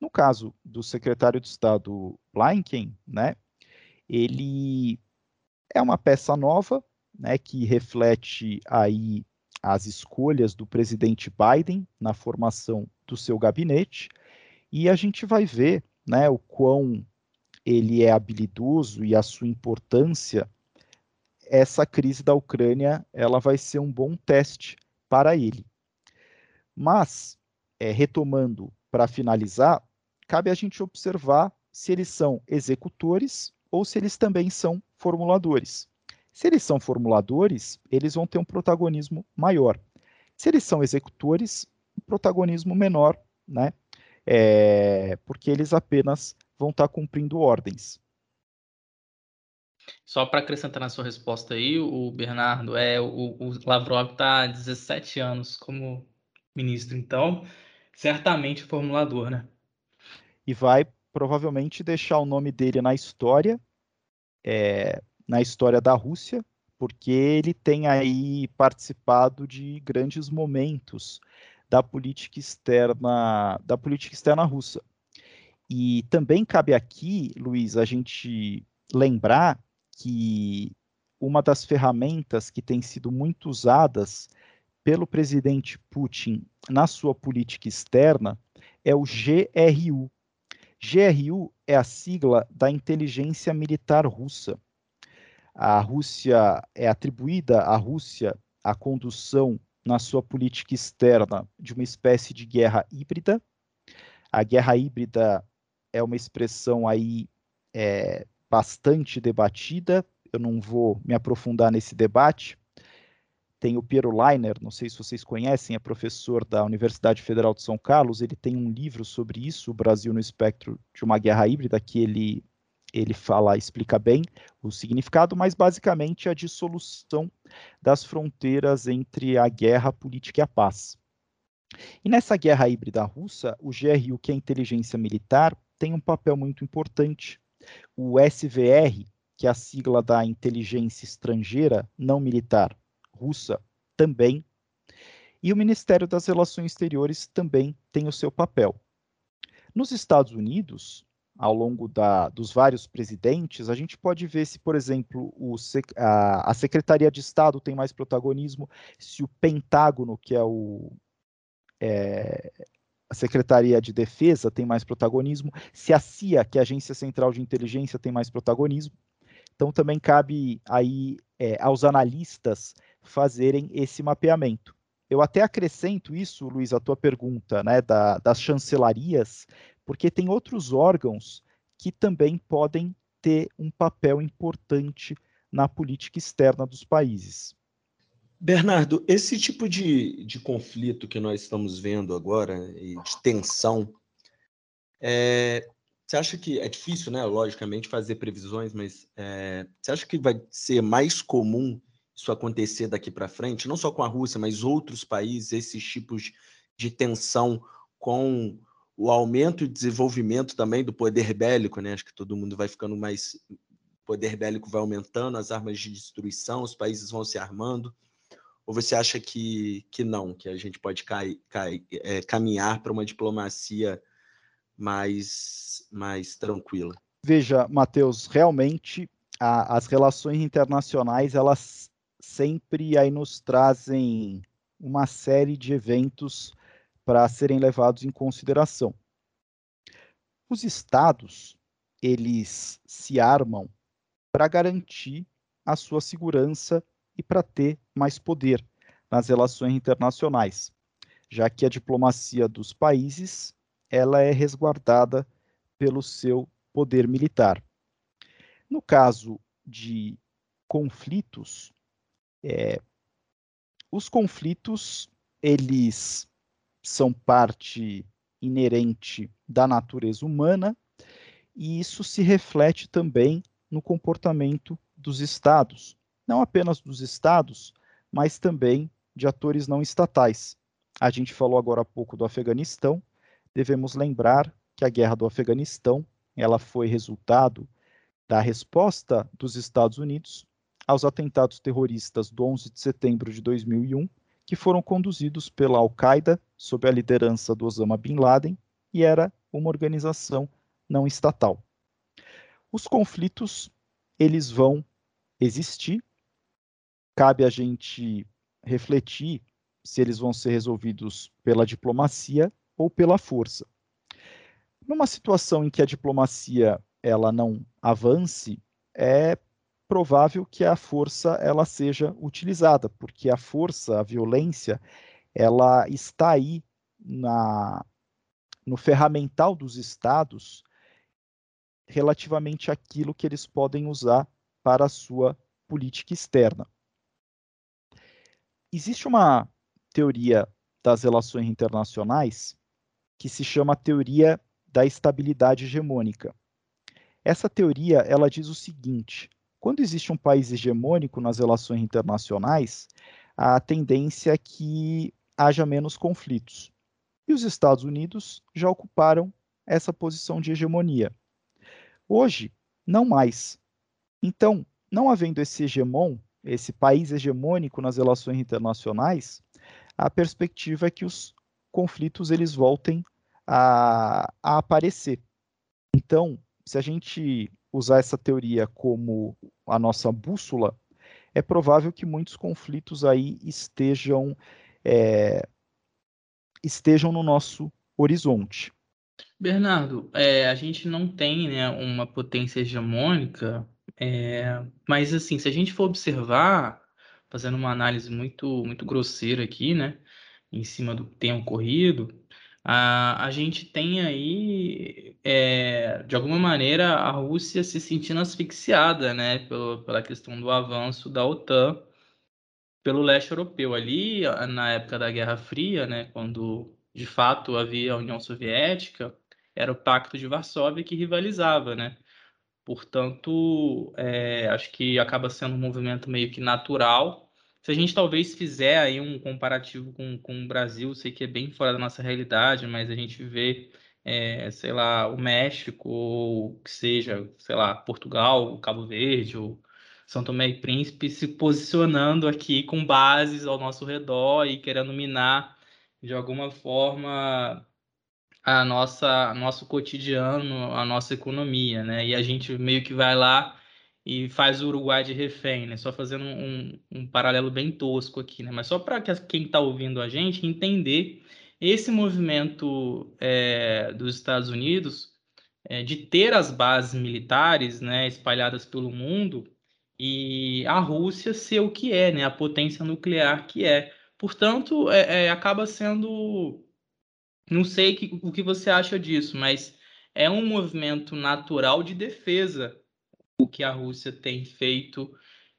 No caso do secretário de Estado Blinken, né, ele é uma peça nova, né, que reflete aí as escolhas do presidente Biden na formação do seu gabinete, e a gente vai ver, né, o quão ele é habilidoso e a sua importância. Essa crise da Ucrânia, ela vai ser um bom teste para ele. Mas, é, retomando para finalizar, cabe a gente observar se eles são executores ou se eles também são formuladores. Se eles são formuladores, eles vão ter um protagonismo maior. Se eles são executores, um protagonismo menor, né? É, porque eles apenas vão estar cumprindo ordens. Só para acrescentar na sua resposta aí, o Bernardo, é o, o Lavrov está há 17 anos como ministro, então certamente formulador, né? e vai provavelmente deixar o nome dele na história, é, na história da Rússia, porque ele tem aí participado de grandes momentos da política externa da política externa russa. E também cabe aqui, Luiz, a gente lembrar que uma das ferramentas que tem sido muito usadas pelo presidente Putin na sua política externa é o GRU, GRU é a sigla da inteligência militar russa. A Rússia é atribuída à Rússia a condução na sua política externa de uma espécie de guerra híbrida. A guerra híbrida é uma expressão aí é, bastante debatida. Eu não vou me aprofundar nesse debate, tem o Piero Leiner, não sei se vocês conhecem, é professor da Universidade Federal de São Carlos, ele tem um livro sobre isso, o Brasil no espectro de uma guerra híbrida, que ele, ele fala, explica bem o significado, mas basicamente a dissolução das fronteiras entre a guerra política e a paz. E nessa guerra híbrida russa, o GRU, que é a inteligência militar, tem um papel muito importante. O SVR, que é a sigla da inteligência estrangeira não militar, russa também. E o Ministério das Relações Exteriores também tem o seu papel. Nos Estados Unidos, ao longo da, dos vários presidentes, a gente pode ver se, por exemplo, o, a, a, Secretaria de Estado tem mais protagonismo, se o Pentágono, que é, o, é, a Secretaria de Defesa, tem mais protagonismo, se a CIA, que é a Agência Central de Inteligência, tem mais protagonismo. Então, também cabe aí é, aos analistas fazerem esse mapeamento. Eu até acrescento isso, Luiz, a tua pergunta, né, da, das chancelarias, porque tem outros órgãos que também podem ter um papel importante na política externa dos países. Bernardo, esse tipo de, de conflito que nós estamos vendo agora, e de tensão, é, você acha que é difícil, né, logicamente, fazer previsões, mas é, você acha que vai ser mais comum isso acontecer daqui para frente, não só com a Rússia, mas outros países, esses tipos de tensão com o aumento e desenvolvimento também do poder bélico, né? Acho que todo mundo vai ficando mais o poder bélico vai aumentando, as armas de destruição, os países vão se armando. Ou você acha que, que não, que a gente pode cai, cai, é, caminhar para uma diplomacia mais, mais tranquila? Veja, Matheus, realmente a, as relações internacionais elas sempre aí nos trazem uma série de eventos para serem levados em consideração. Os estados, eles se armam para garantir a sua segurança e para ter mais poder nas relações internacionais, já que a diplomacia dos países ela é resguardada pelo seu poder militar. No caso de conflitos, é, os conflitos eles são parte inerente da natureza humana e isso se reflete também no comportamento dos estados, não apenas dos estados, mas também de atores não estatais. A gente falou agora há pouco do Afeganistão, devemos lembrar que a guerra do Afeganistão, ela foi resultado da resposta dos Estados Unidos aos atentados terroristas do 11 de setembro de 2001, que foram conduzidos pela Al-Qaeda sob a liderança do Osama Bin Laden e era uma organização não estatal. Os conflitos eles vão existir. Cabe a gente refletir se eles vão ser resolvidos pela diplomacia ou pela força. Numa situação em que a diplomacia ela não avance, é provável que a força ela seja utilizada, porque a força, a violência, ela está aí na, no ferramental dos estados relativamente àquilo que eles podem usar para a sua política externa. Existe uma teoria das relações internacionais que se chama teoria da estabilidade hegemônica. Essa teoria ela diz o seguinte: quando existe um país hegemônico nas relações internacionais, a tendência é que haja menos conflitos. E os Estados Unidos já ocuparam essa posição de hegemonia. Hoje, não mais. Então, não havendo esse hegemon, esse país hegemônico nas relações internacionais, a perspectiva é que os conflitos eles voltem a, a aparecer. Então, se a gente usar essa teoria como a nossa bússola, é provável que muitos conflitos aí estejam é, estejam no nosso horizonte. Bernardo, é, a gente não tem né, uma potência hegemônica, é, mas assim, se a gente for observar, fazendo uma análise muito, muito grosseira aqui, né, em cima do que tem ocorrido, a, a gente tem aí, é, de alguma maneira, a Rússia se sentindo asfixiada, né, pelo, pela questão do avanço da OTAN pelo leste europeu. Ali, na época da Guerra Fria, né, quando de fato havia a União Soviética, era o Pacto de Varsóvia que rivalizava, né? Portanto, é, acho que acaba sendo um movimento meio que natural se a gente talvez fizer aí um comparativo com, com o Brasil, sei que é bem fora da nossa realidade, mas a gente vê, é, sei lá, o México, ou que seja, sei lá, Portugal, Cabo Verde, ou São Tomé e Príncipe, se posicionando aqui com bases ao nosso redor e querendo minar de alguma forma a nossa nosso cotidiano, a nossa economia, né? E a gente meio que vai lá e faz o Uruguai de refém, né? Só fazendo um, um paralelo bem tosco aqui, né? Mas só para quem está ouvindo a gente entender esse movimento é, dos Estados Unidos é, de ter as bases militares, né, espalhadas pelo mundo e a Rússia ser o que é, né? A potência nuclear que é. Portanto, é, é acaba sendo, não sei que, o que você acha disso, mas é um movimento natural de defesa o que a Rússia tem feito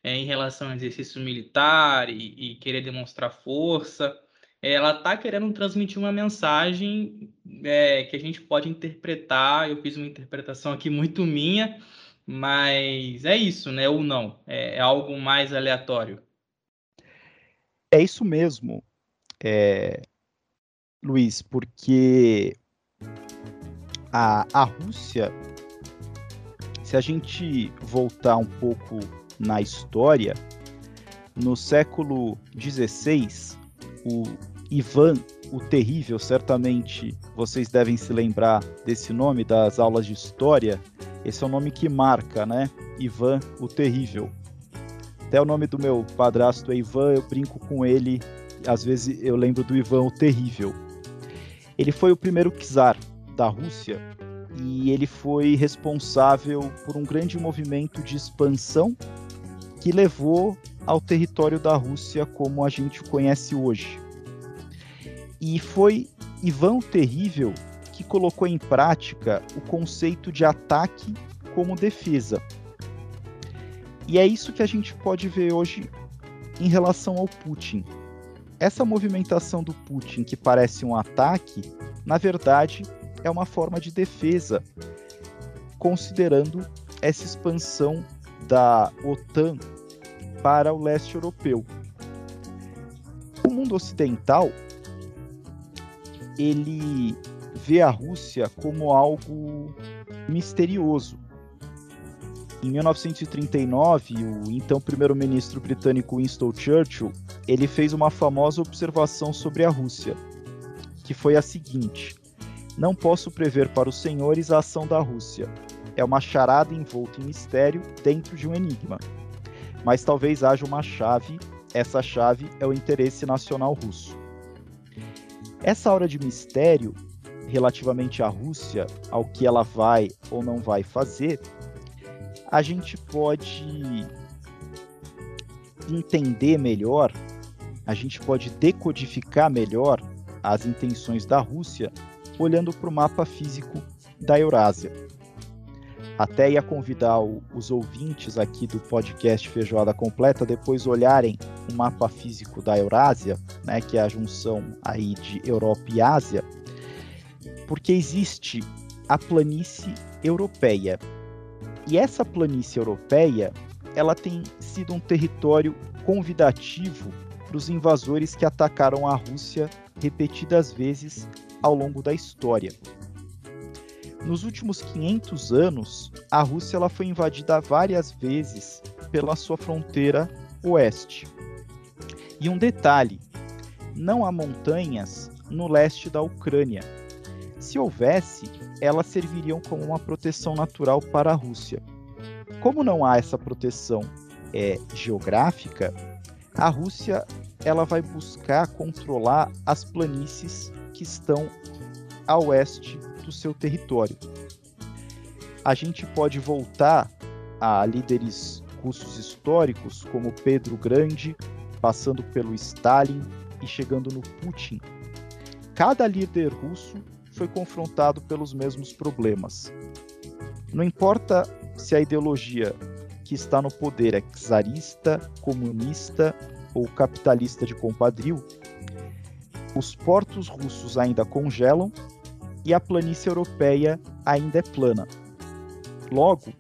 é, em relação ao exercício militar e, e querer demonstrar força. Ela está querendo transmitir uma mensagem é, que a gente pode interpretar. Eu fiz uma interpretação aqui muito minha, mas é isso, né? Ou não? É, é algo mais aleatório. É isso mesmo, é, Luiz, porque a, a Rússia se a gente voltar um pouco na história, no século XVI, o Ivan o Terrível, certamente vocês devem se lembrar desse nome das aulas de história. Esse é o nome que marca, né? Ivan o Terrível. Até o nome do meu padrasto é Ivan, eu brinco com ele, às vezes eu lembro do Ivan o Terrível. Ele foi o primeiro czar da Rússia e ele foi responsável por um grande movimento de expansão que levou ao território da Rússia como a gente conhece hoje. E foi Ivan Terrível que colocou em prática o conceito de ataque como defesa. E é isso que a gente pode ver hoje em relação ao Putin. Essa movimentação do Putin, que parece um ataque, na verdade é uma forma de defesa, considerando essa expansão da OTAN para o leste europeu. O mundo ocidental ele vê a Rússia como algo misterioso. Em 1939, o então primeiro-ministro britânico Winston Churchill, ele fez uma famosa observação sobre a Rússia, que foi a seguinte: Não posso prever para os senhores a ação da Rússia. É uma charada envolta em mistério dentro de um enigma. Mas talvez haja uma chave, essa chave é o interesse nacional russo. Essa hora de mistério relativamente à Rússia, ao que ela vai ou não vai fazer, a gente pode entender melhor, a gente pode decodificar melhor as intenções da Rússia olhando para o mapa físico da Eurásia. Até ia convidar o, os ouvintes aqui do podcast Feijoada Completa depois olharem o mapa físico da Eurásia, né, que é a junção aí de Europa e Ásia, porque existe a planície europeia. E essa planície europeia, ela tem sido um território convidativo para os invasores que atacaram a Rússia repetidas vezes ao longo da história. Nos últimos 500 anos, a Rússia ela foi invadida várias vezes pela sua fronteira oeste. E um detalhe: não há montanhas no leste da Ucrânia, se houvesse, elas serviriam como uma proteção natural para a Rússia. Como não há essa proteção é, geográfica, a Rússia ela vai buscar controlar as planícies que estão a oeste do seu território. A gente pode voltar a líderes russos históricos como Pedro Grande, passando pelo Stalin e chegando no Putin. Cada líder russo foi confrontado pelos mesmos problemas. Não importa se a ideologia que está no poder é czarista, comunista ou capitalista de compadril, os portos russos ainda congelam e a planície europeia ainda é plana. Logo,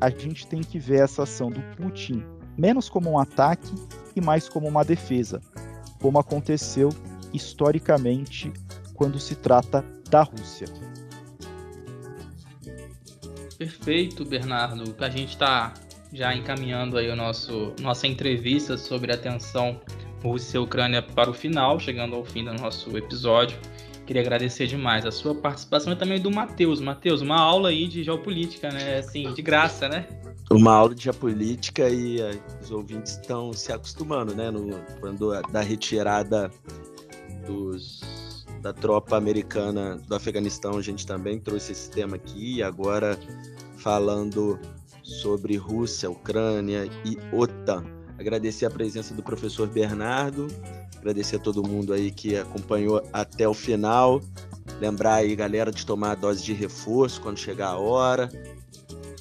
a gente tem que ver essa ação do Putin menos como um ataque e mais como uma defesa, como aconteceu historicamente quando se trata da Rússia. Perfeito, Bernardo. A gente está já encaminhando aí o nosso nossa entrevista sobre a tensão Rússia-Ucrânia para o final, chegando ao fim do nosso episódio. Queria agradecer demais a sua participação e também do Matheus. Matheus, uma aula aí de geopolítica, né? Assim, de graça, né? Uma aula de geopolítica e uh, os ouvintes estão se acostumando, né? No, quando da retirada dos da tropa americana do Afeganistão, a gente também trouxe esse tema aqui, e agora falando sobre Rússia, Ucrânia e OTAN. Agradecer a presença do professor Bernardo, agradecer a todo mundo aí que acompanhou até o final. Lembrar aí, galera, de tomar a dose de reforço quando chegar a hora.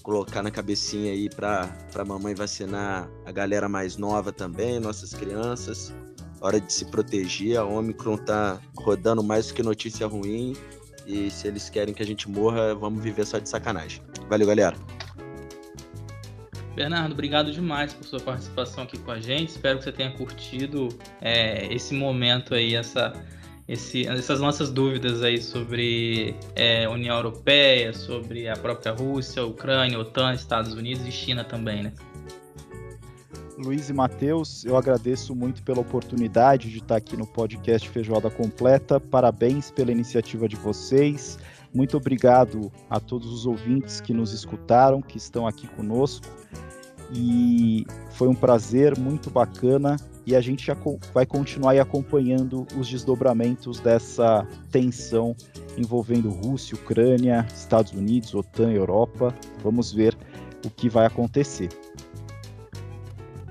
Colocar na cabecinha aí para a mamãe vacinar a galera mais nova também, nossas crianças hora de se proteger. A Omicron tá rodando mais do que notícia ruim. E se eles querem que a gente morra, vamos viver só de sacanagem. Valeu, galera. Bernardo, obrigado demais por sua participação aqui com a gente. Espero que você tenha curtido é, esse momento aí, essa, esse, essas nossas dúvidas aí sobre é, União Europeia, sobre a própria Rússia, Ucrânia, OTAN, Estados Unidos e China também, né? Luiz e Matheus, eu agradeço muito pela oportunidade de estar aqui no podcast Feijoada Completa. Parabéns pela iniciativa de vocês. Muito obrigado a todos os ouvintes que nos escutaram, que estão aqui conosco. E foi um prazer muito bacana e a gente vai continuar acompanhando os desdobramentos dessa tensão envolvendo Rússia, Ucrânia, Estados Unidos, OTAN, Europa. Vamos ver o que vai acontecer.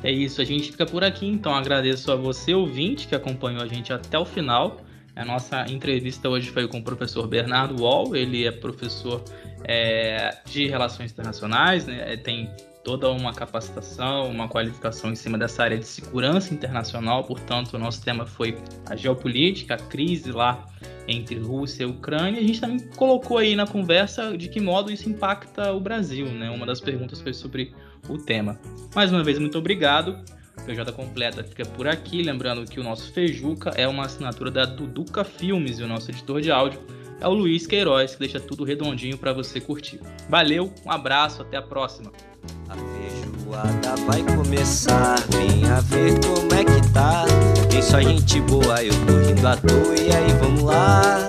É isso, a gente fica por aqui, então agradeço a você, ouvinte, que acompanhou a gente até o final. A nossa entrevista hoje foi com o professor Bernardo Wall, ele é professor é, de Relações Internacionais, né? É, tem toda uma capacitação, uma qualificação em cima dessa área de segurança internacional. Portanto, o nosso tema foi a geopolítica, a crise lá entre Rússia e Ucrânia. A gente também colocou aí na conversa de que modo isso impacta o Brasil, né? Uma das perguntas foi sobre o tema. Mais uma vez, muito obrigado. PJ Completa fica por aqui. Lembrando que o nosso Fejuca é uma assinatura da Duduca Filmes e o nosso editor de áudio é o Luiz Queiroz, que deixa tudo redondinho para você curtir. Valeu, um abraço, até a próxima. A feijoada vai começar, ver como é que tá. Tem só gente boa, eu tô rindo à toa, e aí vamos lá.